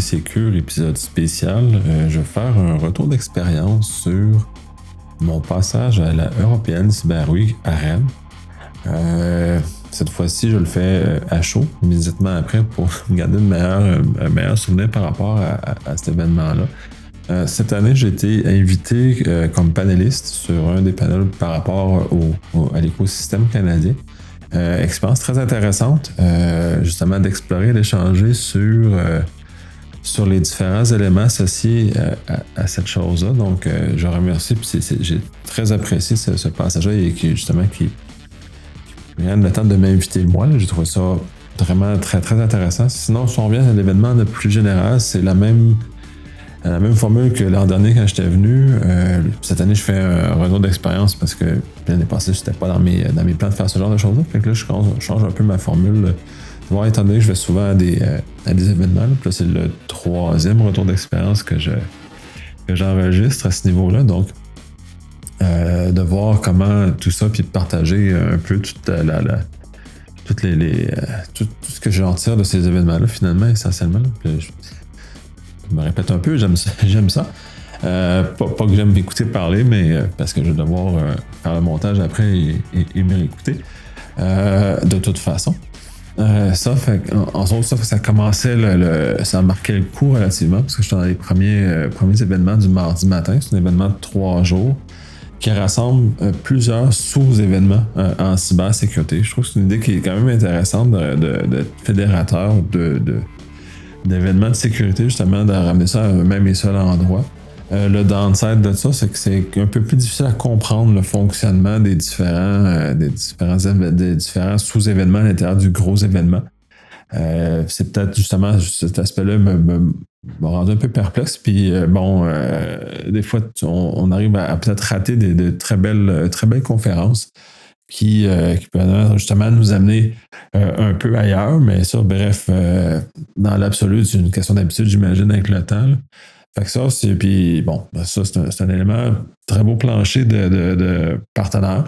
DCQ, l'épisode spécial, euh, je vais faire un retour d'expérience sur mon passage à la Européenne Cyber Week à Rennes. Euh, cette fois-ci, je le fais à chaud, immédiatement après, pour garder un meilleur souvenir par rapport à, cet événement-là. cette année, j'ai été invité comme panéliste sur un des panels par rapport à l'écosystème canadien. Euh, expérience très intéressante, euh, justement d'explorer, d'échanger sur, euh, sur les différents éléments associés à, cette chose-là. Donc, je remercie, puis j'ai très apprécié ce, passage-là et qui, justement, qui, vient de temps de m'inviter moi. J'ai trouvé ça vraiment très, très intéressant. Sinon, si on revient à l'événement de plus général, c'est la même la même formule que l'an dernier quand j'étais venu. Euh, cette année, je fais un retour d'expérience parce que l'année passée, c'était pas dans mes, dans mes plans de faire ce genre de choses-là. Fait que là, je change, un peu ma formule. Voir, étant donné que je vais souvent à des, euh, à des événements, c'est le troisième retour d'expérience que je que j'enregistre à ce niveau-là. Donc, euh, de voir comment tout ça, puis de partager un peu toute la, toutes les, tout, ce que j'en tire de ces événements-là, finalement, essentiellement. Je me répète un peu, j'aime ça. J'aime ça. Euh, pas, que j'aime m'écouter parler, mais euh, parce que je vais devoir euh, faire le montage après et, et, me réécouter. de toute façon. Ça, fait, en, ça, ça commençait, ça marquait le coup relativement, parce que j'étais dans les premiers, premiers événements du mardi matin. C'est un événement de trois jours qui rassemble plusieurs sous-événements en cybersécurité. Je trouve que c'est une idée qui est quand même intéressante de, fédérateur de, d'événements de sécurité, justement, de ramener ça à un même et seul endroit. Euh, le downside de ça, c'est que c'est un peu plus difficile à comprendre le fonctionnement des différents, euh, des différents, sous-événements à l'intérieur du gros événement. Euh, c'est peut-être justement cet aspect-là me, me, rendu un peu perplexe. Puis bon, des fois, on, arrive à, peut-être rater de très belles, très belles conférences qui, peut justement nous amener un peu ailleurs, mais ça, bref, dans l'absolu, c'est une question d'habitude, j'imagine, avec le temps. Fait que ça, c'est. Puis bon, ben, ça, c'est un, élément très beau plancher de, de, partenaires.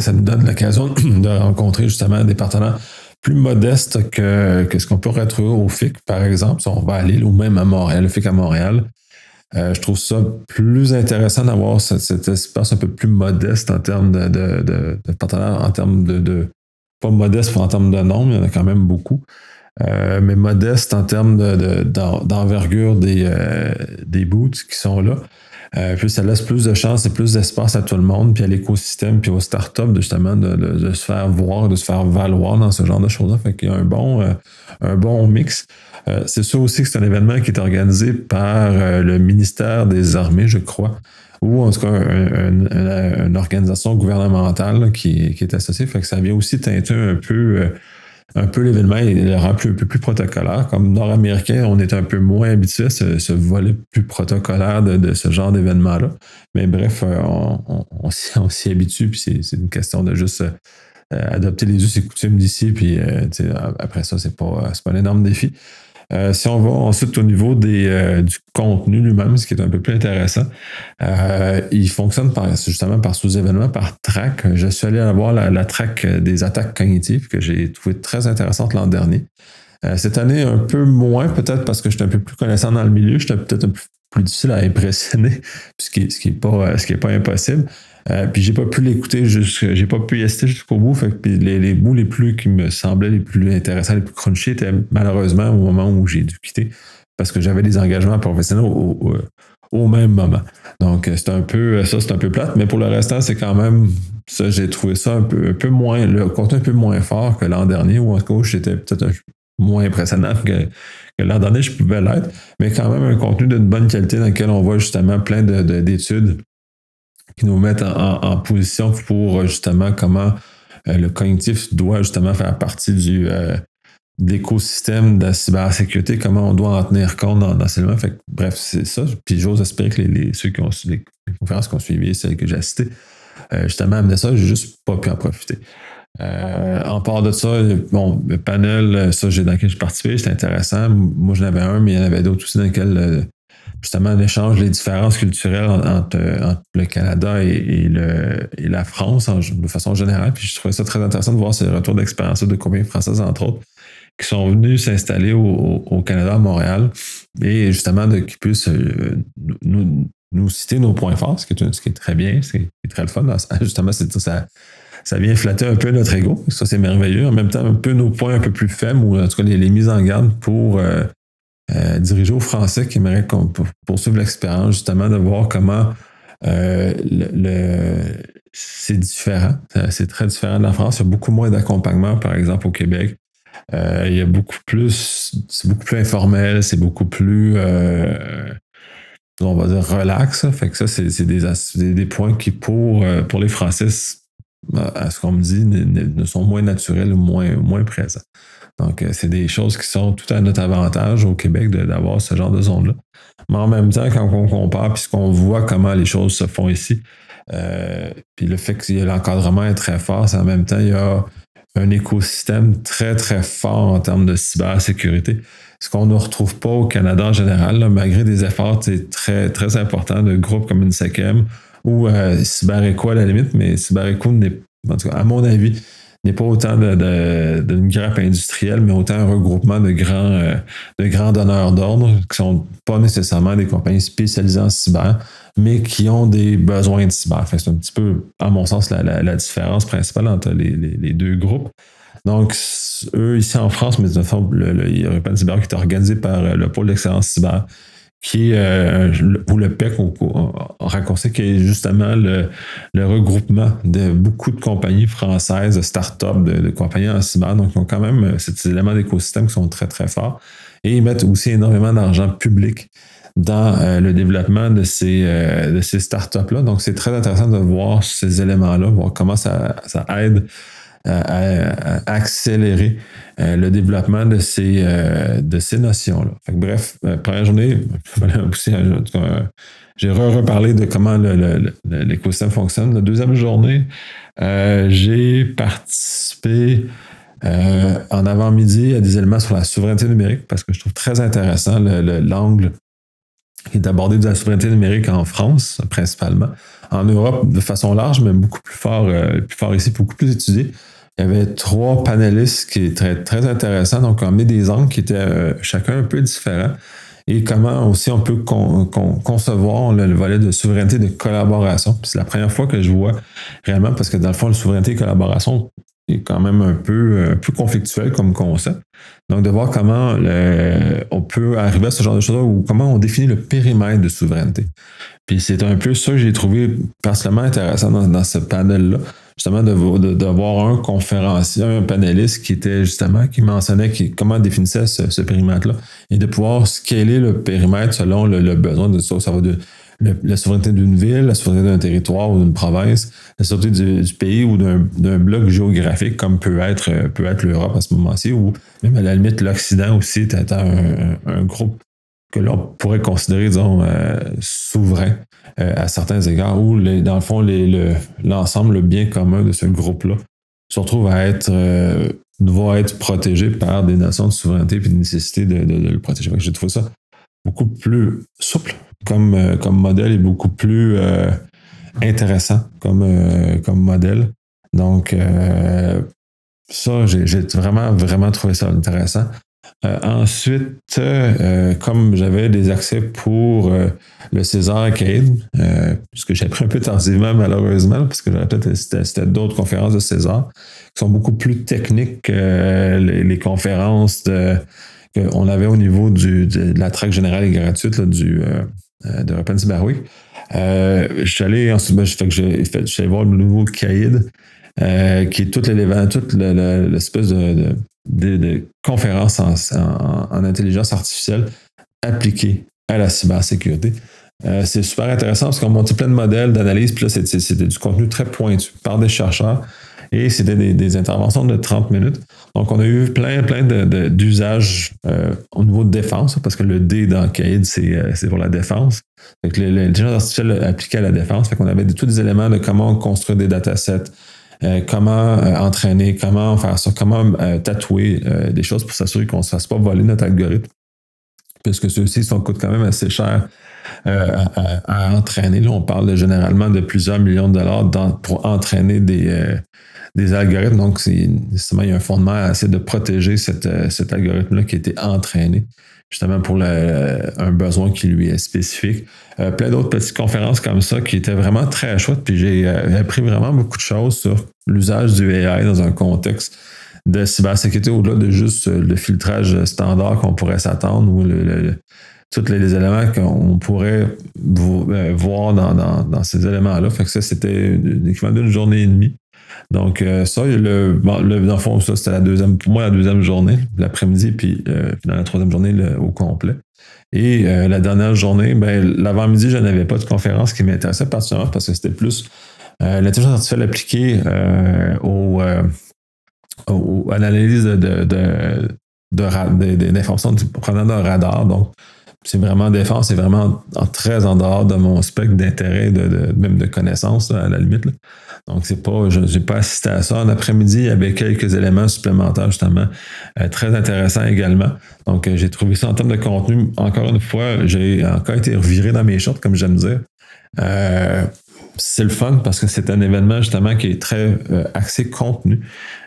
ça nous donne l'occasion de rencontrer justement des partenaires plus modestes que, que ce qu'on peut retrouver au FIC, par exemple, si on va à Lille ou même à Montréal, le FIC à Montréal. Euh, je trouve ça plus intéressant d'avoir cet, espace un peu plus modeste en termes de, de, de, partenaires, en termes de, Pas modeste en termes de nombre, il y en a quand même beaucoup. Euh, mais modeste en termes d'envergure des, euh, des boots qui sont là. puis ça laisse plus de chance et plus d'espace à tout le monde, puis à l'écosystème, puis aux startups, justement, de, se faire voir, de se faire valoir dans ce genre de choses-là. Fait qu'il y a un bon, un bon mix. Euh, c'est sûr aussi que c'est un événement qui est organisé par euh, le ministère des Armées, je crois, ou en tout cas une organisation gouvernementale qui, est associée. Fait que ça vient aussi teinter un peu, euh, un peu l'événement et le rend un peu plus protocolaire. Comme nord-américain, on est un peu moins habitué à ce, volet plus protocolaire de, ce genre d'événement-là. Mais bref, on, s'y habitue, puis c'est une question de juste adopter les us et coutumes d'ici, puis après ça, c'est pas, pas un énorme défi. Euh, si on va ensuite au niveau euh, du contenu lui-même, ce qui est un peu plus intéressant, euh, il fonctionne justement par sous-événement, par track. Je suis allé avoir la, la track des attaques cognitives que j'ai trouvé très intéressante l'an dernier. cette année, un peu moins, peut-être parce que j'étais un peu plus connaissant dans le milieu, j'étais peut-être un peu plus difficile à impressionner, ce qui n'est pas impossible. Euh, puis j'ai pas pu l'écouter, j'ai pas pu y rester jusqu'au bout. Fait que les, bouts les plus qui me semblaient les plus intéressants, les plus crunchy étaient malheureusement au moment où j'ai dû quitter parce que j'avais des engagements professionnels au, au, même moment. Donc euh, c'est un peu ça, c'est un peu plate, mais pour le restant, c'est quand même ça, j'ai trouvé ça un peu, moins, le contenu un peu moins fort que l'an dernier, ou en tout cas, j'étais peut-être moins impressionnant que, que l'an dernier, je pouvais l'être, mais quand même un contenu d'une bonne qualité dans lequel on voit justement plein d'études qui nous mettent en, position pour justement comment euh, le cognitif doit justement faire partie du euh, l'écosystème de la cybersécurité, comment on doit en tenir compte dans, dans ces Fait bref, c'est ça. Puis j'ose espérer que les, ceux qui ont les conférences qu'on suivi, celles que j'ai citées, euh, justement amené ça, j'ai juste pas pu en profiter. en part de ça, bon, le panel, ça, j'ai dans lequel j'ai participé, c'était intéressant. Moi, j'en avais un, mais il y en avait d'autres aussi dans lesquels justement l'échange, les différences culturelles entre, le Canada et, la France de façon générale. Puis je trouvais ça très intéressant de voir ces retours d'expérience de compagnies françaises, entre autres, qui sont venus s'installer au, Canada, à Montréal, et justement qu'ils puissent nous, nous, citer nos points forts, ce qui est, ce qui très bien, ce qui est très le fun. Justement, c'est ça ça vient flatter un peu notre ego. Ça, c'est merveilleux. En même temps, un peu nos points un peu plus faibles, ou en tout cas les, mises en garde pour euh, euh, diriger aux Français qui aimeraient poursuivre l'expérience, justement, de voir comment euh, c'est différent. C'est très différent de la France. Il y a beaucoup moins d'accompagnement, par exemple, au Québec. il y a beaucoup plus, c'est beaucoup plus informel, c'est beaucoup plus, on va dire, relax. Fait que ça, c'est des, des, points qui, pour, pour les Français, à ce qu'on me dit, ne, sont moins naturels ou moins, moins présents. Donc, euh, c'est des choses qui sont tout à notre avantage au Québec d'avoir ce genre de zone-là. Mais en même temps, quand on compare, puisqu'on voit comment les choses se font ici, euh, puis le fait que l'encadrement est très fort, c'est en même temps, il y a un écosystème très, très fort en termes de cybersécurité. Ce qu'on ne retrouve pas au Canada en général, malgré des efforts très, très importants de groupes comme une SECEM ou euh, à la limite, mais CyberEco n'est, en tout cas, à mon avis, n'est pas autant d'une de, grappe industrielle, mais autant un regroupement de grands, euh, de grands donneurs d'ordre qui sont pas nécessairement des compagnies spécialisées en cyber, mais qui ont des besoins de cyber. c'est un petit peu, à mon sens, la, différence principale entre les, les, deux groupes. Donc, eux, ici en France, mais de toute façon, le, le, Cyber qui est organisé par euh, le pôle d'excellence cyber, qui euh, ou le PEC en raccourci, qui est justement le, regroupement de beaucoup de compagnies françaises, de start-up, de, compagnies en cyber. Donc, ils ont quand même euh, ces éléments d'écosystème qui sont très, très forts. Et ils mettent aussi énormément d'argent public dans euh, le développement de ces, de ces startups-là. Donc, c'est très intéressant de voir ces éléments-là, voir comment ça, ça aide à, accélérer euh, le développement de ces, euh, ces notions-là. Bref, euh, première journée, j'ai reparlé de comment l'écosystème fonctionne. La deuxième journée, j'ai participé en avant-midi à des éléments sur la souveraineté numérique parce que je trouve très intéressant l'angle qui est abordé de la souveraineté numérique en France, principalement. En Europe, de façon large, mais beaucoup plus fort, plus fort ici, beaucoup plus étudié. Il y avait trois panélistes qui étaient très, intéressants. Donc, on met des angles qui étaient euh, chacun un peu différents. Et comment aussi on peut concevoir le, volet de souveraineté de collaboration. C'est la première fois que je vois réellement, parce que dans le fond, la souveraineté et collaboration quand même un peu, un peu conflictuel comme concept. Donc, de voir comment on peut arriver à ce genre de choses ou comment on définit le périmètre de souveraineté. Puis c'est un peu ça que j'ai trouvé particulièrement intéressant dans, ce panel-là justement d'avoir un conférencier, un panéliste qui était justement, qui mentionnait comment définissait ce, périmètre-là et de pouvoir scaler le périmètre selon le, besoin de ça. Ça va de la souveraineté d'une ville, la souveraineté d'un territoire ou d'une province, la souveraineté du, pays ou d'un bloc géographique comme peut être, peut être l'Europe à ce moment-ci, ou même à la limite l'Occident aussi, étant un, un groupe que l'on pourrait considérer, disons, euh, souverain euh, à certains égards, où, dans le fond, l'ensemble, le, bien commun de ce groupe-là se retrouve à être, euh, va être protégé par des notions de souveraineté et de nécessité de, le protéger. J'ai trouvé ça beaucoup plus souple comme, comme modèle et beaucoup plus intéressant comme, comme modèle. Donc, ça, j'ai vraiment, vraiment trouvé ça intéressant. Euh, ensuite, euh, comme j'avais des accès pour euh, le César Arcade, puisque j'ai pris un peu tardivement malheureusement, parce que c'était d'autres conférences de César qui sont beaucoup plus techniques que les, conférences qu'on avait au niveau de, la traque générale et gratuite du, de Open Cyber Week. je suis allé ensuite, ben, fait que j'ai allé voir le nouveau CAID, qui est tout l'élément, toute l'espèce de de, conférences en, intelligence artificielle appliquées à la cybersécurité. Euh, c'est super intéressant parce qu'on monte plein de modèles d'analyse, puis là, c'était du contenu très pointu par des chercheurs et c'était des, interventions de 30 minutes. Donc, on a eu plein, plein d'usages euh, au niveau de défense, parce que le D dans CAID, euh, c'est pour la défense. L'intelligence artificielle appliquée à la défense, fait qu'on avait tous des éléments de comment construire des datasets, euh, comment entraîner, comment faire ça, comment tatouer des choses pour s'assurer qu'on ne se fasse pas voler notre algorithme. Puisque ceux-ci coûtent quand même assez cher à, entraîner. Là, on parle généralement de plusieurs millions de dollars pour entraîner des, des algorithmes. Donc, c'est, il y a un fondement essayer de protéger cet algorithme-là qui a été entraîné justement pour un besoin qui lui est spécifique. Euh, plein d'autres petites conférences comme ça qui étaient vraiment très chouettes. Puis j'ai euh, appris vraiment beaucoup de choses sur l'usage du AI dans un contexte de cybersécurité au-delà de juste euh, le filtrage standard qu'on pourrait s'attendre ou tous les, éléments qu'on pourrait voir dans, ces éléments-là. Fait que ça, c'était l'équivalent d'une journée et demie. Donc, ça, le, dans le fond, ça, c'était la deuxième, pour moi, la deuxième journée, l'après-midi, puis dans la troisième journée, au complet. Et euh, la dernière journée, ben, l'avant-midi, je n'avais pas de conférence qui m'intéressait particulièrement parce que c'était plus euh, l'intelligence artificielle appliquée euh, au, à l'analyse de, de, de, d'informations prenant d'un radar. Donc, c'est vraiment défense, c'est vraiment très en dehors de mon spectre d'intérêt, de, même de connaissances à la limite. Donc, c'est pas, je n'ai pas assisté à ça. En après-midi, il y avait quelques éléments supplémentaires, justement, euh, très intéressants également. Donc, euh, j'ai trouvé ça en termes de contenu. Encore une fois, j'ai encore été reviré dans mes shorts, comme j'aime dire. Euh, c'est le fun parce que c'est un événement justement qui est très axé contenu.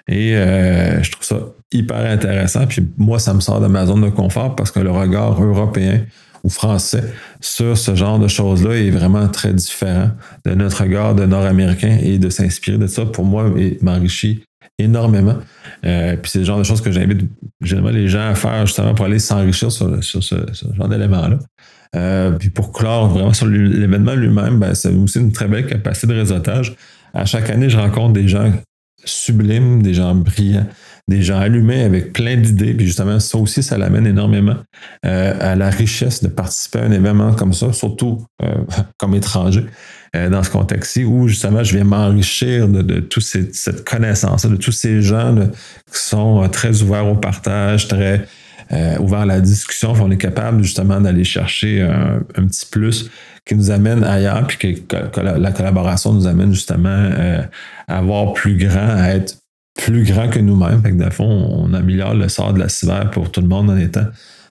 Et je trouve ça hyper intéressant. Puis moi, ça me sort de ma zone de confort parce que le regard européen ou français sur ce genre de choses-là est vraiment très différent de notre regard de Nord-Américain et de s'inspirer de ça, pour moi, m'enrichit énormément. Euh, puis c'est le genre de choses que j'invite généralement les gens à faire justement pour aller s'enrichir sur, ce, genre d'éléments-là. Euh, puis pour clore vraiment sur l'événement lui-même, ben, c'est aussi une très belle capacité de réseautage. À chaque année, je rencontre des gens sublimes, des gens brillants, des gens allumés avec plein d'idées. Puis justement, ça aussi, ça l'amène énormément euh, à la richesse de participer à un événement comme ça, surtout euh, comme étranger dans ce contexte-ci, où justement, je viens m'enrichir de, de toute cette connaissance, de tous ces gens qui sont très ouverts au partage, très ouverts à la discussion. On est capable justement d'aller chercher un, petit plus qui nous amène ailleurs, puis que, la, la, collaboration nous amène justement à avoir plus grand, à être plus grand que nous-mêmes. Fait que, fond, on améliore le sort de la cyber pour tout le monde en étant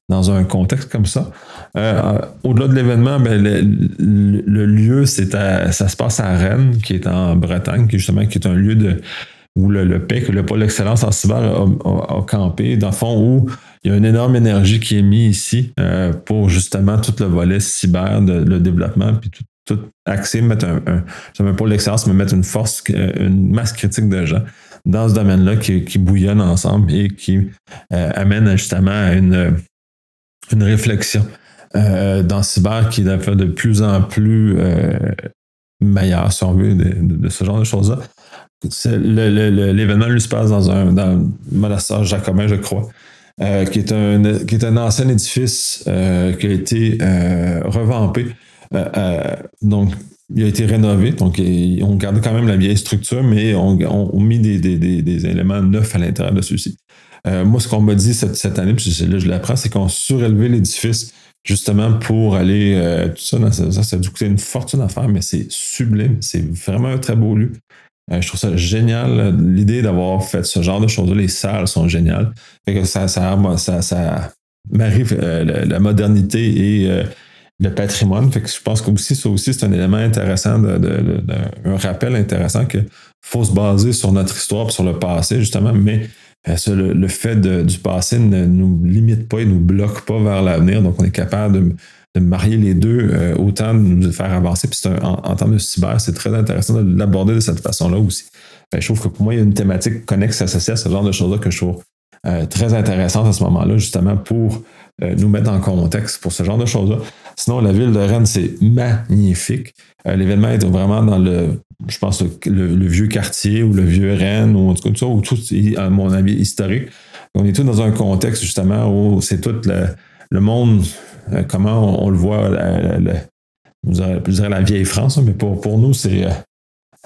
dans un contexte comme ça. Euh, au-delà de l'événement, ben, le, lieu, c'est ça se passe à Rennes, qui est en Bretagne, qui justement qui est un lieu de, où le, le PEC, le pôle d'excellence en cyber, a, campé, dans le fond, où il y a une énorme énergie qui est mise ici euh, pour justement tout le volet cyber, de, le développement, puis tout, tout axé, mettre un, un, un pôle d'excellence, mais mettre une force, une masse critique de gens dans ce domaine-là qui, qui, bouillonnent ensemble et qui euh, amènent justement à une, une réflexion euh, dans cyber qui est de plus en plus euh, meilleure, si on veut, de, ce genre de choses-là. L'événement lui se passe dans un dans monastère jacobin, je crois, qui, est un, qui est un ancien édifice qui a été revampé. donc, il a été rénové, donc on garde quand même la vieille structure, mais on, on, mis des, des, des, éléments neufs à l'intérieur de. Euh, moi, ce qu'on m'a dit cette, cette année, puis là je l'apprends, c'est qu'on surélevé l'édifice justement pour aller euh, tout ça, ça, ça a dû coûter une fortune à faire, mais c'est sublime, c'est vraiment un très beau lieu. Euh, je trouve ça génial, l'idée d'avoir fait ce genre de choses-là, les salles sont géniales. Ça, ça, marie la, modernité et le patrimoine. Je pense que aussi, ça aussi, c'est un élément intéressant, un rappel intéressant qu'il faut se baser sur notre histoire sur le passé, justement, mais euh, le, fait du passé ne nous limite pas et ne nous bloque pas vers l'avenir. Donc, on est capable de, marier les deux, euh, autant de nous faire avancer. Puis en, en, termes de cyber, c'est très intéressant de l'aborder de cette façon-là aussi. Ben, je trouve que pour moi, il y a une thématique connexe associée à ce genre de choses-là que je trouve euh, très intéressante à ce moment-là, justement, pour nous mettre en contexte pour ce genre de choses-là. Sinon, la ville de Rennes, c'est magnifique. Euh, l'événement est vraiment dans le, je pense, le, vieux quartier ou le vieux Rennes, ou en tout cas, tout tout, à mon avis, historique. On est tous dans un contexte, justement, où c'est tout le, monde, euh, comment on, le voit, je dirais la vieille France, mais pour, pour nous, c'est.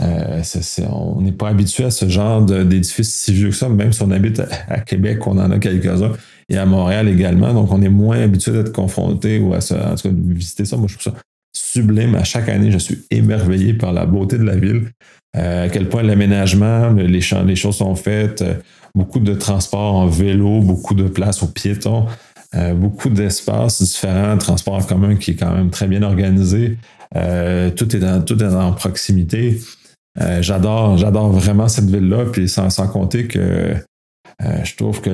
Euh, on n'est pas habitué à ce genre d'édifice si vieux que ça, même si on habite à, Québec, on en a quelques-uns et à Montréal également. Donc, on est moins habitué d'être confronté ou à, en tout cas, de visiter ça. Moi, je trouve ça sublime. À chaque année, je suis émerveillé par la beauté de la ville. Euh, à quel point l'aménagement, les, choses sont faites, euh, beaucoup de transports en vélo, beaucoup de places aux piétons, euh, beaucoup d'espaces différents, transports en commun qui est quand même très bien organisé. tout, est dans, tout est en proximité. j'adore, j'adore vraiment cette ville-là, puis sans, sans compter que je trouve que,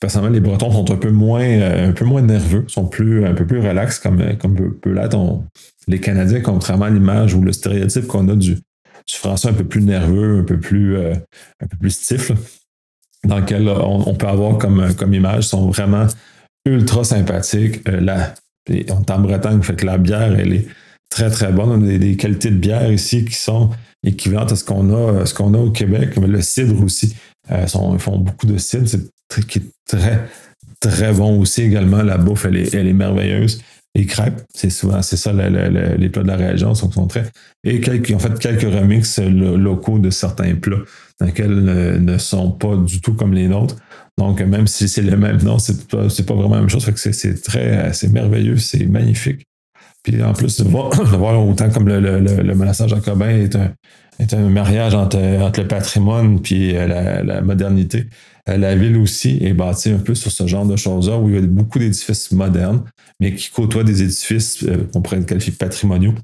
personnellement, les Bretons sont un peu moins, un peu moins nerveux, sont plus, un peu plus relax comme, comme peut, l'être les Canadiens, contrairement à l'image ou le stéréotype qu'on a du, français un peu plus nerveux, un peu plus, un peu plus stiff dans lequel on, peut avoir comme, comme image sont vraiment ultra sympathiques. Euh, on est en Bretagne, que la bière, elle est très très bonne. On a des, qualités de bière ici qui sont équivalentes à ce qu'on a, a au Québec. Mais le cidre aussi, euh, ils font beaucoup de cidre, c'est qui est très très bon aussi également. La bouffe, elle est, elle est merveilleuse. Les crêpes, c'est souvent, c'est ça, les plats de la région sont, très. Et quelques, en fait, quelques remixes locaux de certains plats dans lesquels euh, ne sont pas du tout comme les nôtres. Donc, même si c'est le même nom, c'est pas, pas vraiment la même chose. C'est très, c'est merveilleux, c'est magnifique. Puis en plus, de voir, autant comme le, le, le, monastère jacobin est un, est un mariage entre, entre le patrimoine puis euh, la, modernité. Euh, la ville aussi est bâtie un peu sur ce genre de choses-là, où il y a beaucoup d'édifices modernes, mais qui côtoient des édifices qu'on pourrait qualifier patrimoniaux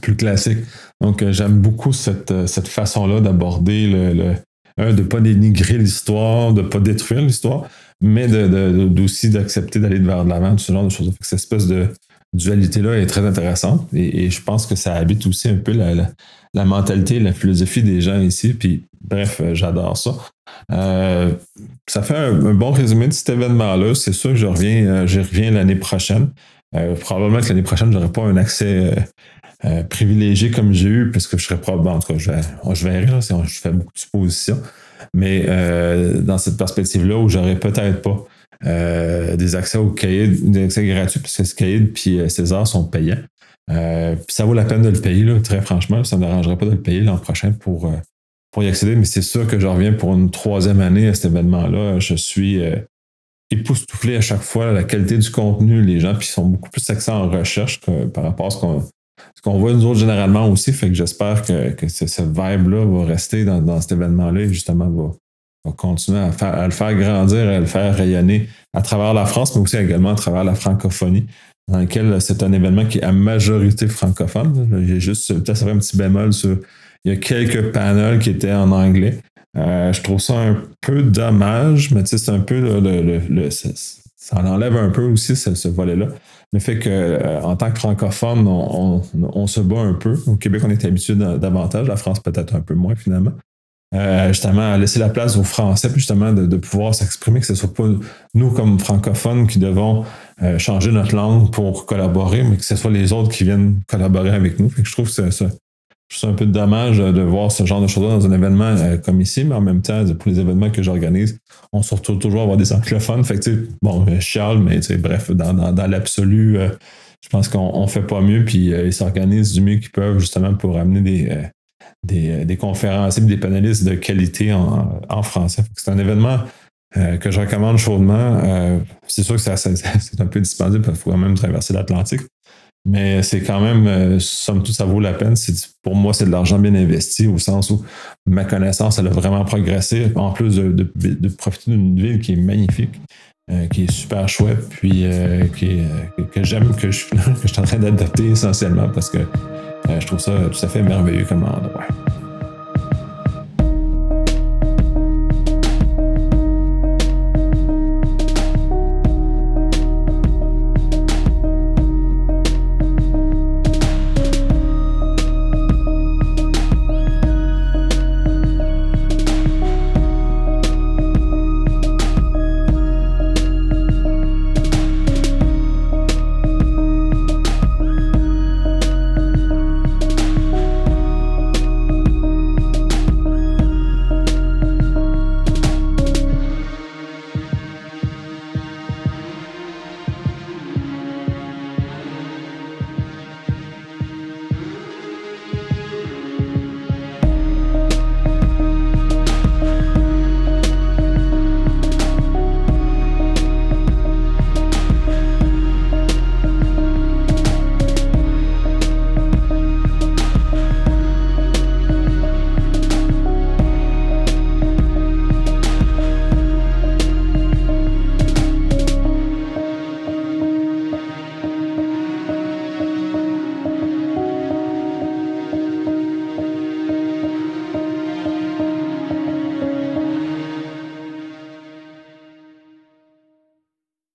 plus classiques. Donc, euh, j'aime beaucoup cette, euh, façon-là d'aborder le, de ne pas dénigrer l'histoire, de ne pas détruire l'histoire, mais d'aussi d'accepter d'aller vers de l'avant, ce genre de choses. Cette espèce de dualité-là est très intéressante et, je pense que ça habite aussi un peu la, la, mentalité, la philosophie des gens ici. Puis, bref, euh, j'adore ça. ça fait un, bon résumé de cet événement-là. C'est sûr que je reviens, reviens l'année prochaine. probablement que l'année prochaine, je n'aurai pas un accès euh, privilégié comme j'ai eu, parce que je serais probablement, en tout cas, je, je verrai, je fais beaucoup de suppositions, mais euh, dans cette perspective-là où j'aurais peut-être pas euh, des accès au cahier, des accès gratuits, parce que ce cahier puis César sont payants. puis ça vaut la peine de le payer, là, très franchement. Ça ne m'arrangerait pas de le payer l'an prochain pour, pour y accéder, mais c'est sûr que je reviens pour une troisième année à cet événement-là. Je suis époustouflé à chaque fois, la qualité du contenu, les gens qui sont beaucoup plus axés en recherche que, par rapport à ce qu'on ce qu'on voit nous autres généralement aussi, fait que j'espère que, que ce, vibe-là va rester dans, cet événement-là et justement va, continuer à, faire, à, le faire grandir, à le faire rayonner à travers la France, mais aussi également à travers la francophonie, dans lequel c'est un événement qui est à majorité francophone. J'ai juste peut-être un petit bémol sur. Il y a quelques panels qui étaient en anglais. Euh, je trouve ça un peu dommage, mais c'est un peu le, ça enlève un peu aussi ce volet-là le fait qu'en euh, tant que francophone, on, se bat un peu. Au Québec, on est habitué davantage, la France peut-être un peu moins finalement. Euh, justement, laisser la place aux Français, puis justement de, pouvoir s'exprimer, que ce ne soit pas nous comme francophones qui devons euh, changer notre langue pour collaborer, mais que ce soit les autres qui viennent collaborer avec nous. je trouve que c'est un peu dommage de voir ce genre de choses dans un événement euh, comme ici, mais en même temps, pour les événements que j'organise, on se retrouve toujours à avoir des anglophones. Bon, euh, Charles, mais bref, dans, l'absolu, euh, je pense qu'on ne fait pas mieux, puis ils s'organisent du mieux qu'ils peuvent justement pour amener des, des, des conférenciers, des panélistes de qualité en, français. C'est un événement que je recommande chaudement. c'est sûr que c'est un peu dispendieux, parce qu'il faut quand même traverser l'Atlantique. Mais c'est quand même, euh, somme toute, ça vaut la peine. Pour moi, c'est de l'argent bien investi au sens où ma connaissance, elle a vraiment progressé. En plus de, profiter d'une ville qui est magnifique, euh, qui est super chouette, puis euh, que j'aime, que je, que je suis en train d'adapter essentiellement parce que je trouve ça tout à fait merveilleux comme endroit.